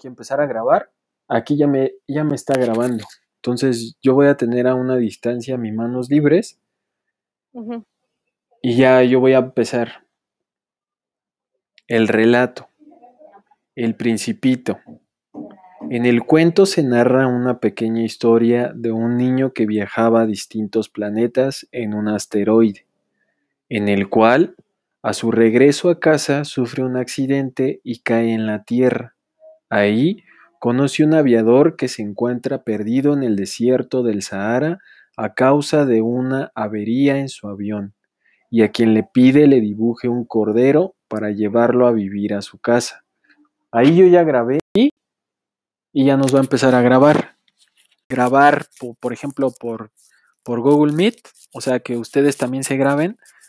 aquí empezar a grabar. Aquí ya me, ya me está grabando. Entonces yo voy a tener a una distancia mis manos libres y ya yo voy a empezar. El relato. El principito. En el cuento se narra una pequeña historia de un niño que viajaba a distintos planetas en un asteroide, en el cual, a su regreso a casa, sufre un accidente y cae en la Tierra. Ahí conoce un aviador que se encuentra perdido en el desierto del Sahara a causa de una avería en su avión, y a quien le pide le dibuje un cordero para llevarlo a vivir a su casa. Ahí yo ya grabé y, ya nos va a empezar a grabar. Grabar, po- por, ejemplo, por, por Google Meet, o sea que ustedes también se graben